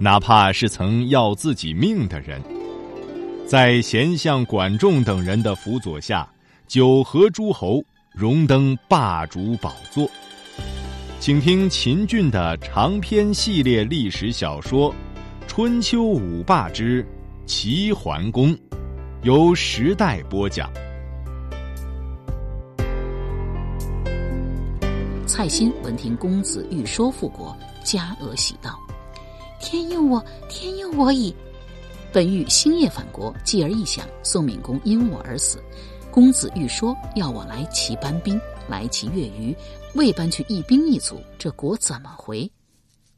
哪怕是曾要自己命的人，在贤相管仲等人的辅佐下，九合诸侯，荣登霸主宝座。请听秦俊的长篇系列历史小说《春秋五霸之齐桓公》，由时代播讲。蔡新闻听公子欲说复国，加额喜道。天佑我，天佑我矣！本欲星夜返国，继而一想，宋闵公因我而死，公子欲说要我来齐搬兵，来齐越余，未搬去一兵一卒，这国怎么回？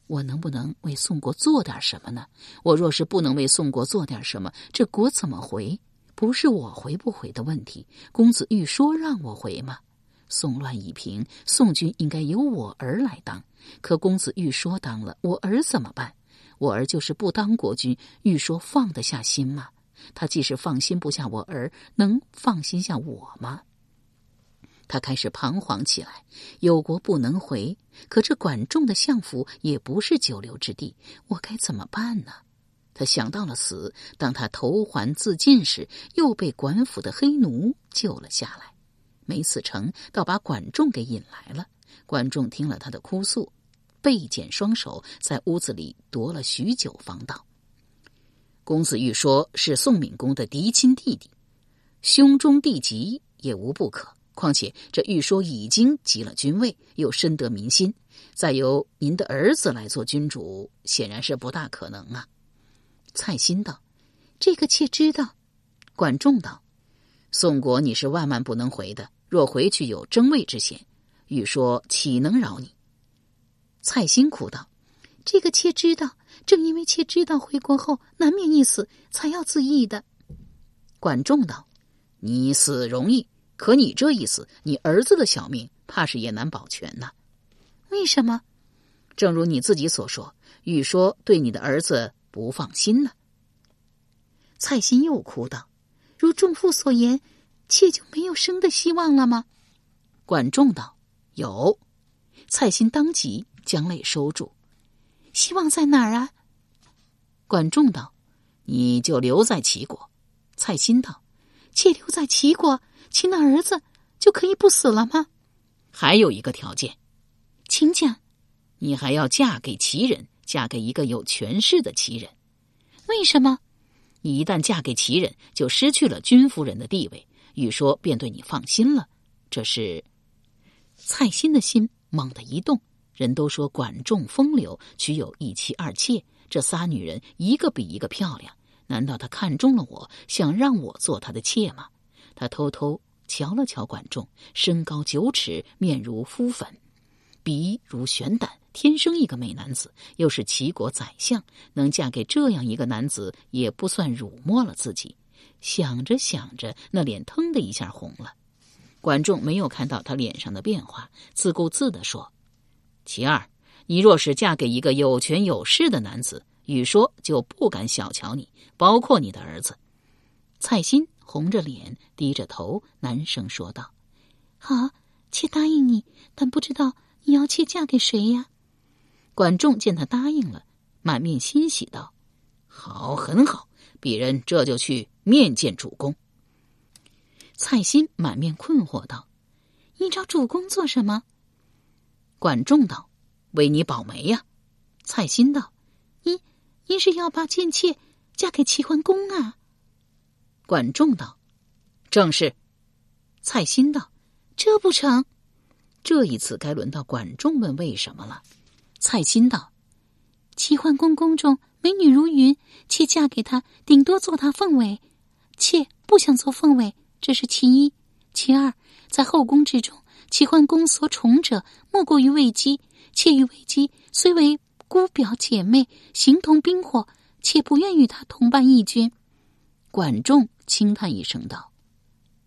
我能不能为宋国做点什么呢？我若是不能为宋国做点什么，这国怎么回？不是我回不回的问题，公子欲说让我回吗？宋乱已平，宋军应该由我儿来当，可公子欲说当了，我儿怎么办？我儿就是不当国君，欲说放得下心吗？他既是放心不下我儿，能放心下我吗？他开始彷徨起来。有国不能回，可这管仲的相府也不是久留之地，我该怎么办呢？他想到了死。当他投环自尽时，又被管府的黑奴救了下来，没死成，倒把管仲给引来了。管仲听了他的哭诉。背剪双手，在屋子里踱了许久，方道：“公子欲说是宋闵公的嫡亲弟弟，兄终弟及也无不可。况且这欲说已经即了君位，又深得民心，再由您的儿子来做君主，显然是不大可能啊。”蔡新道：“这个妾知道。”管仲道：“宋国你是万万不能回的，若回去有争位之嫌，欲说岂能饶你？”蔡新苦道：“这个妾知道，正因为妾知道回国后难免一死，才要自缢的。”管仲道：“你死容易，可你这一死，你儿子的小命怕是也难保全呐。为什么？正如你自己所说，欲说对你的儿子不放心呢。”蔡心又哭道：“如仲父所言，妾就没有生的希望了吗？”管仲道：“有。”蔡心当即。将泪收住，希望在哪儿啊？管仲道：“你就留在齐国。”蔡新道：“且留在齐国，秦的儿子就可以不死了吗？”还有一个条件，请讲。你还要嫁给齐人，嫁给一个有权势的齐人。为什么？你一旦嫁给齐人，就失去了君夫人的地位，禹说便对你放心了。这是蔡新的心猛地一动。人都说管仲风流，娶有一妻二妾，这仨女人一个比一个漂亮。难道他看中了我，想让我做他的妾吗？他偷偷瞧了瞧管仲，身高九尺，面如敷粉，鼻如悬胆，天生一个美男子，又是齐国宰相，能嫁给这样一个男子，也不算辱没了自己。想着想着，那脸腾的一下红了。管仲没有看到他脸上的变化，自顾自的说。其二，你若是嫁给一个有权有势的男子，禹说就不敢小瞧你，包括你的儿子。蔡新红着脸，低着头，男声说道：“好，妾答应你，但不知道你要妾嫁给谁呀？”管仲见他答应了，满面欣喜道：“好，很好，鄙人这就去面见主公。”蔡新满面困惑道：“你找主公做什么？”管仲道：“为你保媒呀。”蔡新道：“您您是要把贱妾嫁给齐桓公啊？”管仲道：“正是。”蔡新道：“这不成。”这一次该轮到管仲问为什么了。蔡新道：“齐桓公宫中美女如云，妾嫁给他，顶多做他凤尾，妾不想做凤尾，这是其一。其二，在后宫之中。齐桓公所宠者莫过于魏姬，妾与魏姬虽为姑表姐妹形同冰火，且不愿与他同伴义军。管仲轻叹一声道：“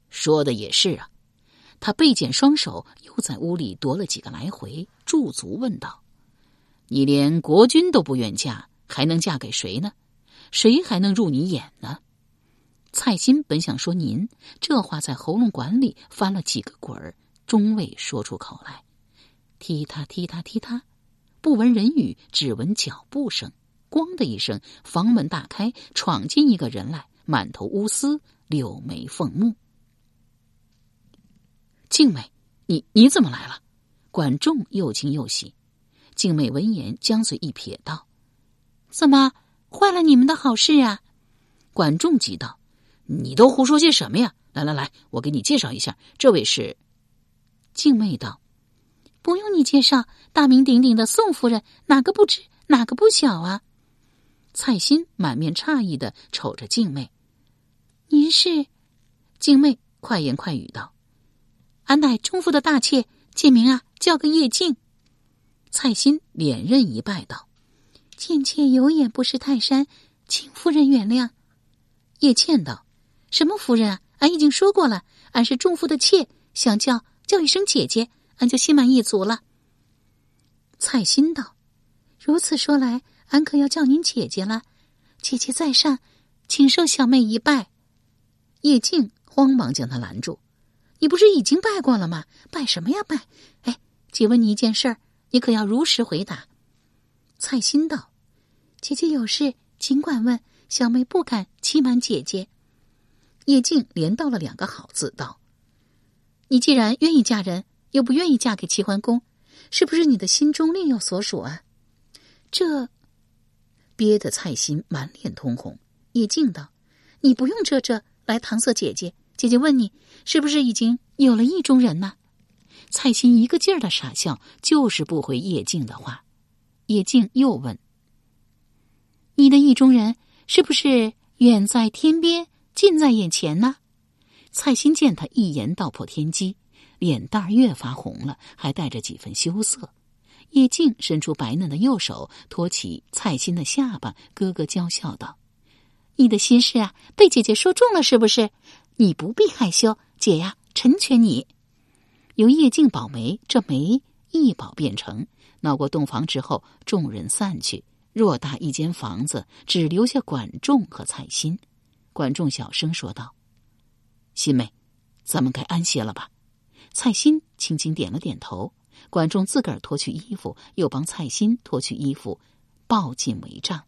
说的也是啊。”他背剪双手，又在屋里踱了几个来回，驻足问道：“你连国君都不愿嫁，还能嫁给谁呢？谁还能入你眼呢？”蔡心本想说“您”，这话在喉咙管里翻了几个滚儿，终未说出口来。踢踏踢踏踢踏。不闻人语，只闻脚步声。咣的一声，房门大开，闯进一个人来，满头乌丝，柳眉凤目。静美，你你怎么来了？管仲又惊又喜。静美闻言，将嘴一撇，道：“怎么坏了你们的好事啊？”管仲急道：“你都胡说些什么呀？来来来，我给你介绍一下，这位是。”静妹道。不用你介绍，大名鼎鼎的宋夫人，哪个不知，哪个不晓啊？蔡心满面诧异的瞅着静妹，您是？静妹快言快语道：“俺乃中父的大妾，简名啊，叫个叶静。”蔡心连任一拜道：“贱妾有眼不识泰山，请夫人原谅。”叶倩道：“什么夫人啊？俺已经说过了，俺是中父的妾，想叫叫一声姐姐。”俺就心满意足了。蔡心道：“如此说来，俺可要叫您姐姐了。姐姐在上，请受小妹一拜。”叶静慌忙将他拦住：“你不是已经拜过了吗？拜什么呀拜？哎，姐问你一件事儿，你可要如实回答。”蔡心道：“姐姐有事尽管问，小妹不敢欺瞒姐姐。”叶静连道了两个好字，道：“你既然愿意嫁人。”又不愿意嫁给齐桓公，是不是你的心中另有所属啊？这憋得蔡心满脸通红。叶静道：“你不用这这来搪塞姐姐。姐姐问你，是不是已经有了意中人呢？”蔡心一个劲儿的傻笑，就是不回叶静的话。叶静又问：“你的意中人是不是远在天边，近在眼前呢？”蔡心见他一言道破天机。脸蛋儿越发红了，还带着几分羞涩。叶静伸出白嫩的右手，托起蔡心的下巴，咯咯娇笑道：“你的心事啊，被姐姐说中了，是不是？你不必害羞，姐呀，成全你。”由叶静保媒，这媒一保便成。闹过洞房之后，众人散去，偌大一间房子，只留下管仲和蔡心。管仲小声说道：“心妹，咱们该安歇了吧？”蔡心轻轻点了点头，管仲自个儿脱去衣服，又帮蔡心脱去衣服，抱进帷帐。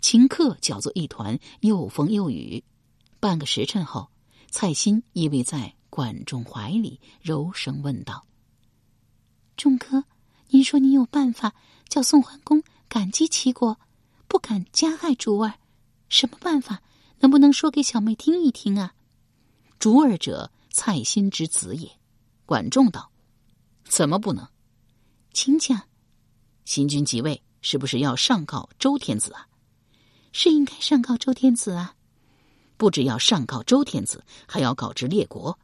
顷刻搅作一团，又风又雨。半个时辰后，蔡心依偎在管仲怀里，柔声问道：“仲哥，您说你有办法叫宋桓公感激齐国，不敢加害竹儿？什么办法？能不能说给小妹听一听啊？”竹儿者，蔡新之子也。管仲道：“怎么不能？请讲。新君即位，是不是要上告周天子啊？是应该上告周天子啊。不只要上告周天子，还要告知列国，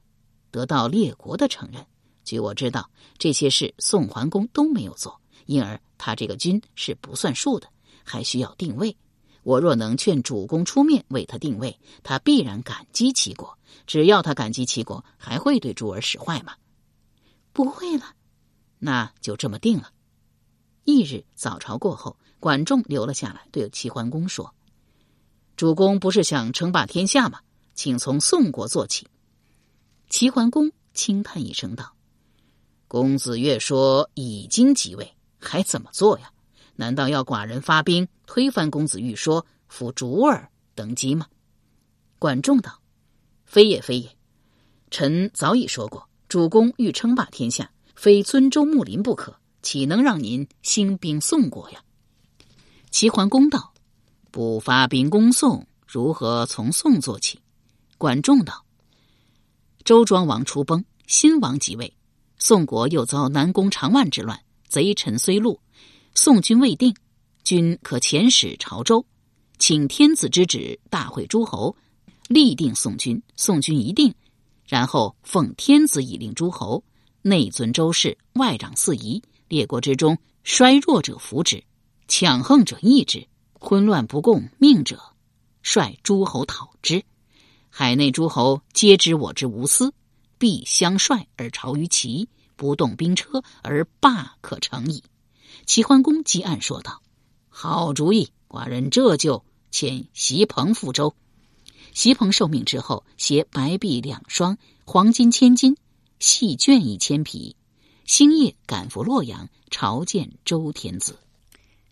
得到列国的承认。据我知道，这些事宋桓公都没有做，因而他这个君是不算数的，还需要定位。我若能劝主公出面为他定位，他必然感激齐国。只要他感激齐国，还会对珠儿使坏吗？”不会了，那就这么定了。翌日早朝过后，管仲留了下来，对齐桓公说：“主公不是想称霸天下吗？请从宋国做起。”齐桓公轻叹一声道：“公子越说已经即位，还怎么做呀？难道要寡人发兵推翻公子欲说，扶主儿登基吗？”管仲道：“非也，非也。臣早已说过。”主公欲称霸天下，非尊周穆林不可，岂能让您兴兵宋国呀？齐桓公道：“不发兵攻宋，如何从宋做起？”管仲道：“周庄王出崩，新王即位，宋国又遭南宫长万之乱，贼臣虽戮，宋军未定，君可遣使朝周，请天子之旨，大会诸侯，立定宋军。宋军一定。”然后奉天子以令诸侯，内尊周氏，外长四夷，列国之中衰弱者服之。强横者抑之，混乱不共命者，率诸侯讨之。海内诸侯皆知我之无私，必相率而朝于齐，不动兵车而霸可成矣。齐桓公击案说道：“好主意，寡人这就遣席鹏赴周。”席鹏受命之后，携白璧两双，黄金千斤，细绢一千匹，星夜赶赴洛阳朝见周天子。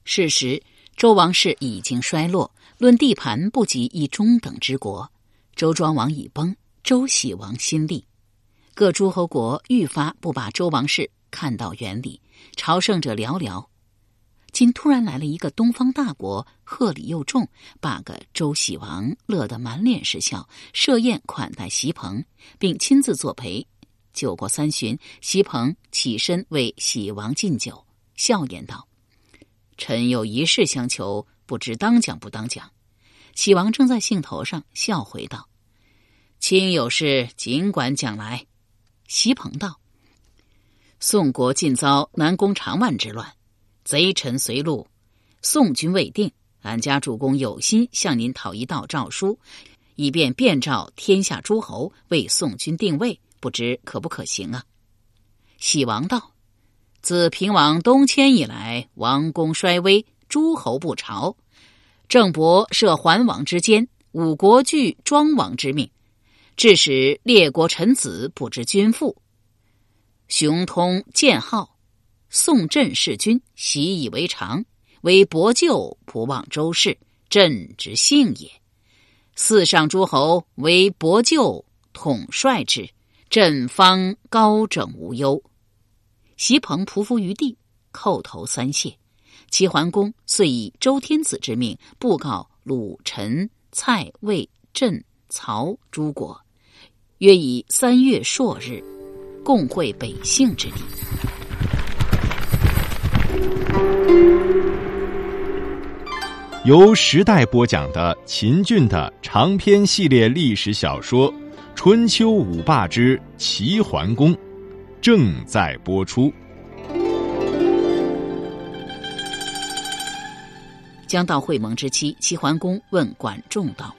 事实，周王室已经衰落，论地盘不及一中等之国。周庄王已崩，周喜王新立，各诸侯国愈发不把周王室看到眼里，朝圣者寥寥。今突然来了一个东方大国，贺礼又重，把个周喜王乐得满脸是笑，设宴款待席鹏，并亲自作陪。酒过三巡，席鹏起身为喜王敬酒，笑言道：“臣有一事相求，不知当讲不当讲。”喜王正在兴头上，笑回道：“卿有事尽管讲来。”席鹏道：“宋国近遭南宫长万之乱，贼臣随路，宋军未定。俺家主公有心向您讨一道诏书，以便遍召天下诸侯为宋军定位，不知可不可行啊？”喜王道：“自平王东迁以来，王公衰微，诸侯不朝。”郑伯设桓王之间，五国惧庄王之命，致使列国臣子不知君父。雄通建号，宋镇世君，习以为常。为伯舅不忘周氏，朕之幸也。四上诸侯为伯舅统帅之，朕方高枕无忧。席鹏匍匐于地，叩头三谢。齐桓公遂以周天子之命布告鲁、陈、蔡、魏、郑、曹诸国，约以三月朔日，共会北杏之地。由时代播讲的秦俊的长篇系列历史小说《春秋五霸之齐桓公》，正在播出。将到会盟之期，齐桓公问管仲道：“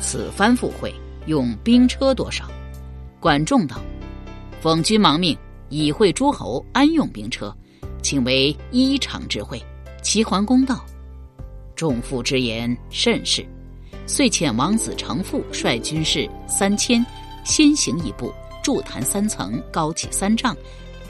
此番赴会用兵车多少？”管仲道：“奉君忙命，以会诸侯，安用兵车，请为一场之会。”齐桓公道：“仲父之言甚是。”遂遣王子成父率军士三千，先行一步，筑坛三层，高起三丈。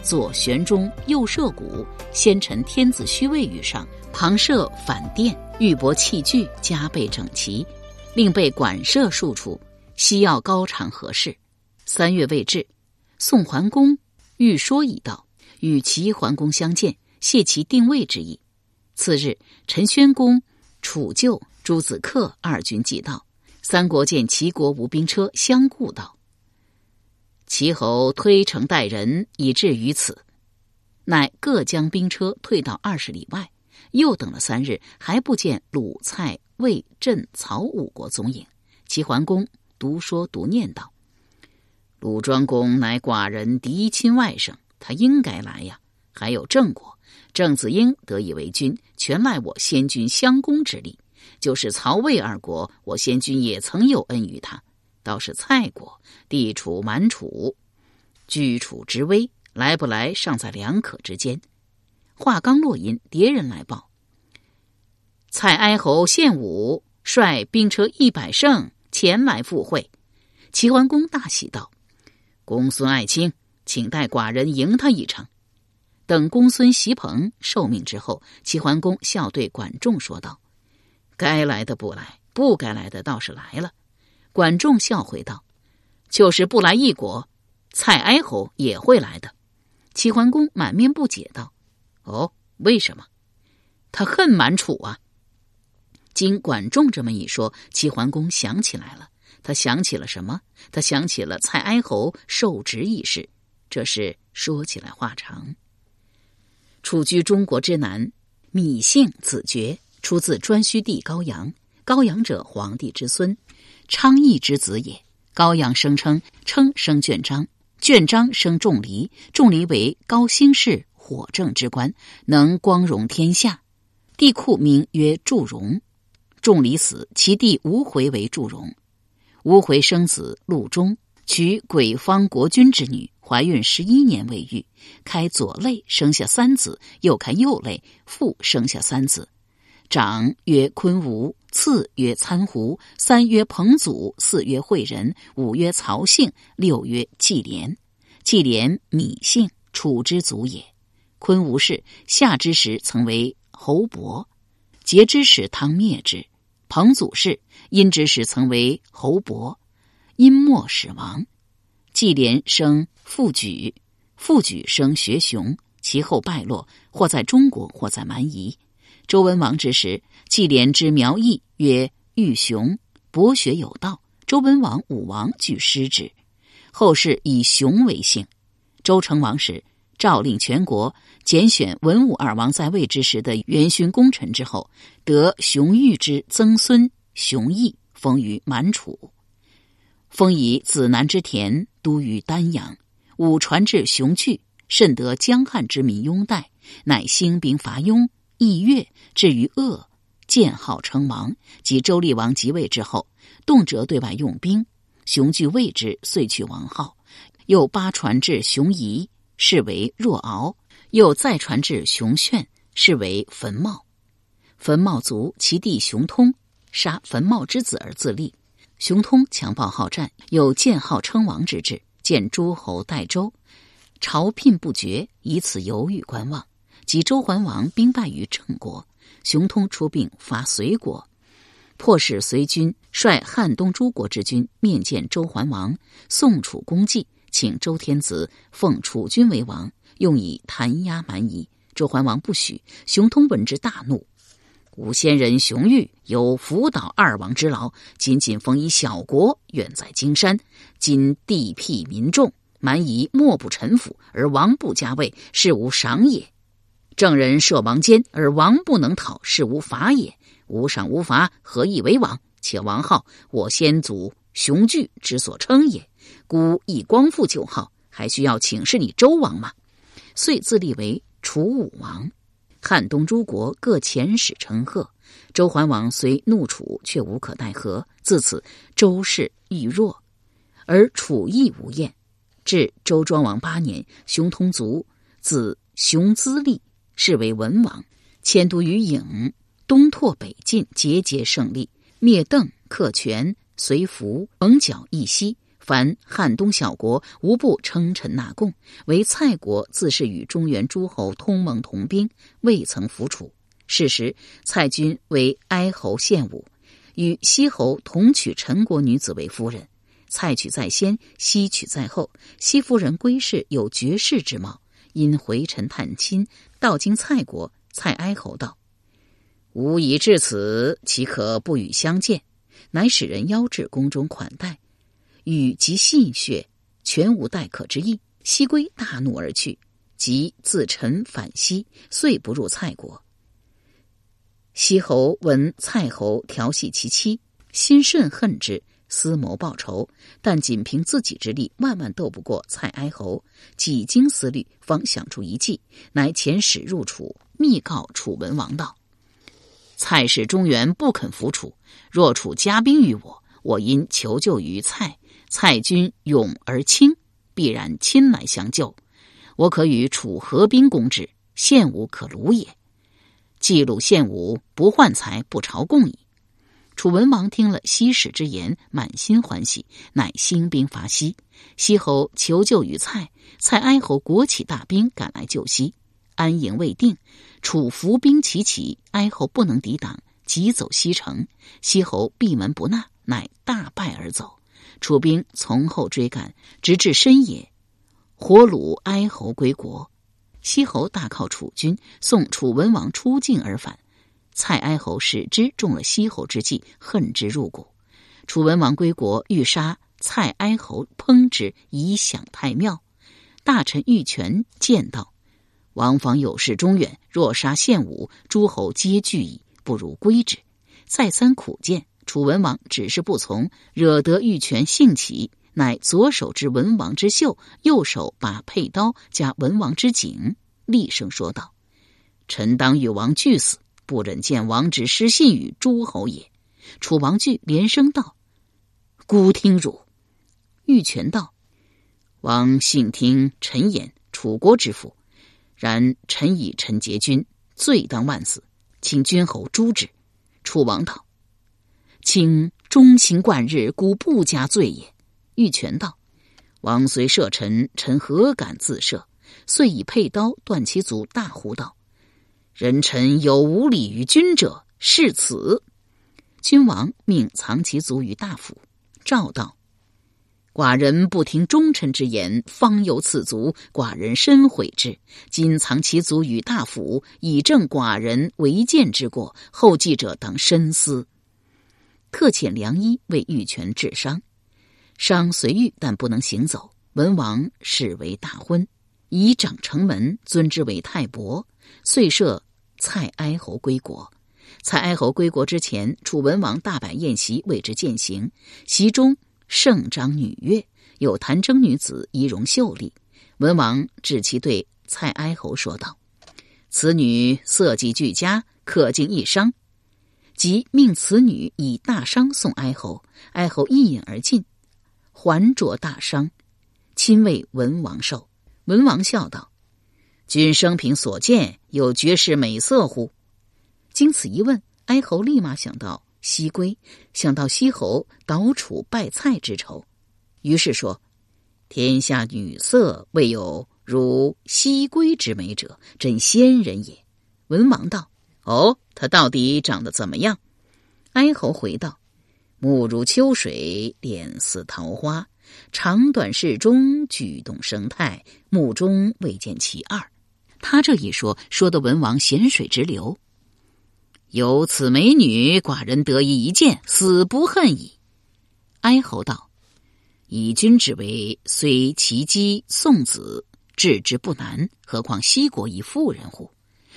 左悬钟，右设鼓，先陈天子虚位于上，旁设反殿，玉帛器具加倍整齐，另备管射数处，西要高长合适。三月未至，宋桓公欲说已到，与齐桓公相见，谢其定位之意。次日，陈宣公、楚旧、朱子克二军即到，三国见齐国无兵车，相顾道。齐侯推城待人，以至于此，乃各将兵车退到二十里外。又等了三日，还不见鲁、蔡、魏、郑、曹五国踪影。齐桓公独说独念道：“鲁庄公乃寡人嫡亲外甥，他应该来呀。还有郑国，郑子婴得以为君，全赖我先君襄公之力。就是曹魏二国，我先君也曾有恩于他。”倒是蔡国地处蛮楚，居楚之危，来不来尚在两可之间。话刚落音，敌人来报：蔡哀侯献武率兵车一百乘前来赴会。齐桓公大喜道：“公孙爱卿，请带寡人迎他一程。”等公孙袭鹏受命之后，齐桓公笑对管仲说道：“该来的不来，不该来的倒是来了。”管仲笑回道：“就是不来一国，蔡哀侯也会来的。”齐桓公满面不解道：“哦，为什么？他恨满楚啊！”经管仲这么一说，齐桓公想起来了。他想起了什么？他想起了蔡哀侯受职一事。这事说起来话长。楚居中国之南，芈姓子爵，出自颛顼帝高阳。高阳者，皇帝之孙。昌邑之子也。高阳声称称生卷章，卷章生仲离，仲离为高辛氏火正之官，能光荣天下。帝库名曰祝融。仲离死，其弟吴回为祝融。吴回生子陆中，娶鬼方国君之女，怀孕十一年未育，开左肋，生下三子；又开右肋，复生下三子。长曰昆吾，次曰参胡，三曰彭祖，四曰惠仁，五曰曹姓，六曰季廉。季廉米姓，楚之祖也。昆吾氏夏之时曾为侯伯，桀之时汤灭之。彭祖氏殷之时曾为侯伯，殷末始亡。季连生傅举，傅举生学雄，其后败落，或在中国，或在蛮夷。周文王之时，季连之苗裔曰玉雄，博学有道。周文王、武王俱师之。后世以雄为姓。周成王时，诏令全国拣选文武二王在位之时的元勋功臣之后，得熊玉之曾孙熊毅封于满楚。封以子南之田都于丹阳。武传至熊据，甚得江汉之民拥戴，乃兴兵伐雍。义月至于鄂，建号称王。及周厉王即位之后，动辄对外用兵，雄据畏之，遂取王号。又八传至熊夷，是为若敖；又再传至熊炫，是为坟茂。坟茂卒，其弟熊通杀坟茂之子而自立。熊通强暴好战，有建号称王之志，见诸侯代周，朝聘不绝，以此犹豫观望。及周桓王兵败于郑国，熊通出兵伐隋国，迫使隋军率汉东诸国之军面见周桓王，宋楚公祭，请周天子奉楚君为王，用以弹压蛮夷。周桓王不许，熊通闻之大怒。吾先人熊玉有辅导二王之劳，仅仅封以小国，远在荆山，今地辟民众，蛮夷莫不臣服，而王不加位，是无赏也。正人设王监，而王不能讨，是无法也。无赏无罚，何以为王？且王号，我先祖雄踞之所称也。孤以光复旧号，还需要请示你周王吗？遂自立为楚武王。汉东诸国各遣使称贺。周桓王虽怒楚，却无可奈何。自此，周氏愈弱，而楚亦无厌。至周庄王八年，熊通卒，子熊资立。是为文王，迁都于郢，东拓北进，节节胜利，灭邓、克权、随服、蒙角一息。凡汉东小国，无不称臣纳贡。唯蔡国自是与中原诸侯通盟同兵，未曾服楚。是时，蔡军为哀侯献武，与西侯同娶陈国女子为夫人。蔡娶在先，西娶在后。西夫人归氏有绝世之貌。因回臣探亲，到经蔡国，蔡哀侯道：“吾已至此，岂可不与相见？”乃使人邀至宫中款待，与及戏谑，全无待客之意。西归大怒而去，即自陈返西，遂不入蔡国。西侯闻蔡侯调戏其妻，心甚恨之。思谋报仇，但仅凭自己之力，万万斗不过蔡哀侯。几经思虑，方想出一计，乃遣使入楚，密告楚文王道：“蔡氏中原不肯服楚，若楚加兵于我，我因求救于蔡，蔡军勇而轻，必然亲来相救。我可与楚合兵攻之，献武可虏也。既鲁献武，不换财，不朝贡矣。”楚文王听了西使之言，满心欢喜，乃兴兵伐西。西侯求救于蔡，蔡哀侯国起大兵赶来救西，安营未定，楚伏兵齐起，哀侯不能抵挡，急走西城。西侯闭门不纳，乃大败而走。楚兵从后追赶，直至深夜，火虏哀侯归国。西侯大靠楚军，送楚文王出境而返。蔡哀侯使之中了西侯之计，恨之入骨。楚文王归国，欲杀蔡哀侯，烹之以享太庙。大臣玉泉见道：“王方有事中远，若杀献武，诸侯皆惧矣，不如归之。”再三苦谏，楚文王只是不从，惹得玉泉兴起，乃左手执文王之袖，右手把佩刀加文王之颈。厉声说道：“臣当与王俱死，不忍见王之失信于诸侯也。”楚王惧，连声道：“孤听汝。”玉泉道：“王信听臣言，楚国之父。然臣以臣结君，罪当万死，请君侯诛之。”楚王道：“卿忠心贯日，故不加罪也。”玉泉道：“王虽射臣，臣何敢自射？遂以佩刀断其足，大呼道：‘人臣有无礼于君者，是此！’君王命藏其足于大府。诏道：‘寡人不听忠臣之言，方有此足，寡人深悔之。今藏其足于大府，以正寡人违谏之过。后继者当深思。’特遣良医为玉泉治伤。”伤虽愈，但不能行走。文王视为大婚，以长成门，尊之为太伯。遂设蔡哀侯归国。蔡哀侯归国之前，楚文王大摆宴席，为之饯行。席中盛章女乐，有弹筝女子，仪容秀丽。文王指其对蔡哀侯说道：“此女色技俱佳，可敬一觞。”即命此女以大觞送哀侯。哀侯一饮而尽。还着大伤，亲为文王寿。文王笑道：“君生平所见，有绝世美色乎？”经此一问，哀侯立马想到西归，想到西侯倒楚败蔡之仇，于是说：“天下女色，未有如西归之美者，真仙人也。”文王道：“哦，他到底长得怎么样？”哀侯回道。目如秋水，脸似桃花，长短适中，举动生态，目中未见其二。他这一说，说的文王咸水直流。有此美女，寡人得以一见，死不恨矣。哀侯道：“以君之为，虽其姬送子，治之不难，何况西国一妇人乎？”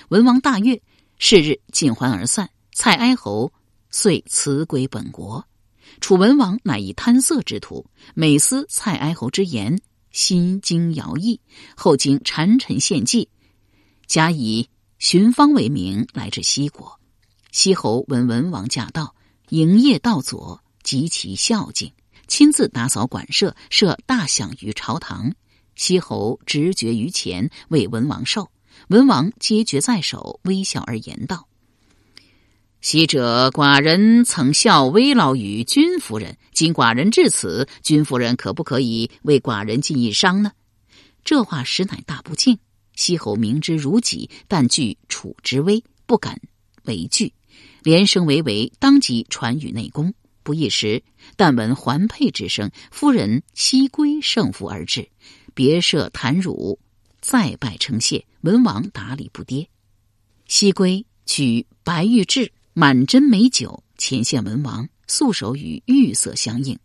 文王大悦，是日尽欢而散。蔡哀侯遂辞归本国。楚文王乃以贪色之徒，每思蔡哀侯之言，心惊摇曳。后经谗臣献计，假以寻方为名来至西国。西侯闻文王驾到，营业道左，极其孝敬，亲自打扫馆舍，设大享于朝堂。西侯直觉于前，为文王寿。文王皆决在手，微笑而言道。昔者寡人曾效微劳于君夫人，今寡人至此，君夫人可不可以为寡人尽一觞呢？这话实乃大不敬。西侯明知如己，但惧楚之威，不敢为惧，连声唯唯，当即传与内宫。不一时，但闻环佩之声，夫人西归胜负而至，别设坛乳，再拜称谢。文王答礼不跌。西归取白玉质。满斟美酒，前献文王，素手与玉色相应。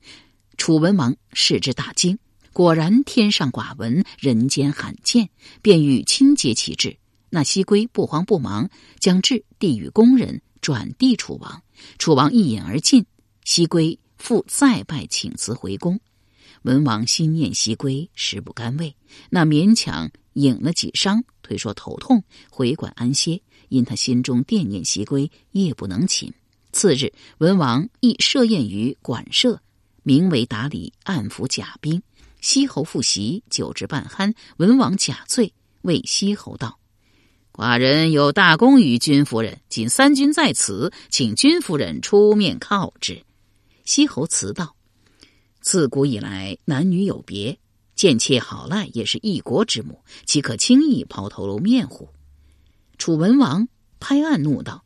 楚文王视之大惊，果然天上寡闻，人间罕见，便欲亲接其质。那西归不慌不忙，将质递与宫人，转递楚王。楚王一饮而尽。西归复再拜请辞回宫。文王心念西归，食不甘味，那勉强饮了几觞，推说头痛，回馆安歇。因他心中惦念西归，夜不能寝。次日，文王亦设宴于馆舍，名为打理，暗伏甲兵。西侯复席，酒至半酣，文王假醉，谓西侯道：“寡人有大功于君夫人，今三军在此，请君夫人出面犒之。”西侯辞道：“自古以来，男女有别，贱妾好赖也是一国之母，岂可轻易抛头露面乎？”楚文王拍案怒道：“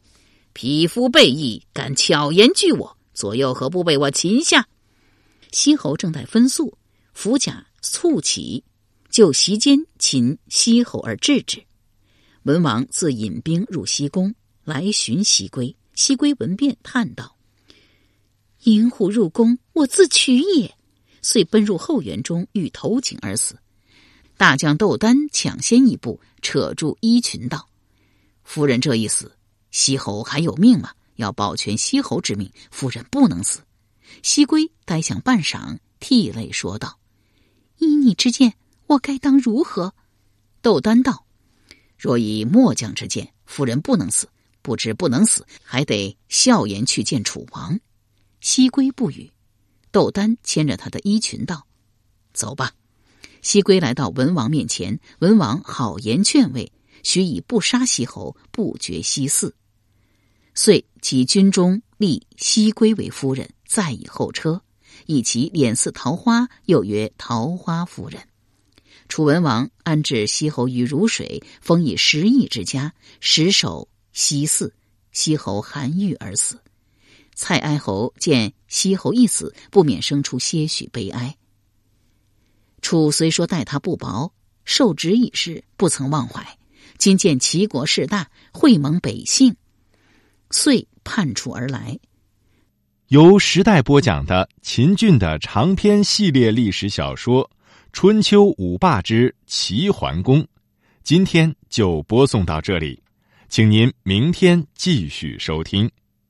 匹夫背义，敢巧言拒我，左右何不被我擒下？”西侯正在分诉，伏甲猝起，就席间擒西侯而制之。文王自引兵入西宫，来寻西归。西归闻变，叹道：“引虎入宫，我自取也。”遂奔入后园中，欲投井而死。大将窦丹抢先一步，扯住衣裙道。夫人这一死，西侯还有命吗？要保全西侯之命，夫人不能死。西归呆想半晌，涕泪说道：“依你之见，我该当如何？”窦丹道：“若以末将之见，夫人不能死，不知不能死，还得笑颜去见楚王。西归不语，窦丹牵着他的衣裙道：“走吧。”西归来到文王面前，文王好言劝慰，许以不杀西侯，不绝西嗣。遂其军中立西归为夫人，再以后车，以其脸似桃花，又曰桃花夫人。楚文王安置西侯于汝水，封以十邑之家，实守西祀。西侯韩愈而死。蔡哀侯见西侯一死，不免生出些许悲哀。楚虽说待他不薄，受职已逝，不曾忘怀。今见齐国势大，会盟北姓，遂叛楚而来。由时代播讲的秦俊的长篇系列历史小说《春秋五霸之齐桓公》，今天就播送到这里，请您明天继续收听。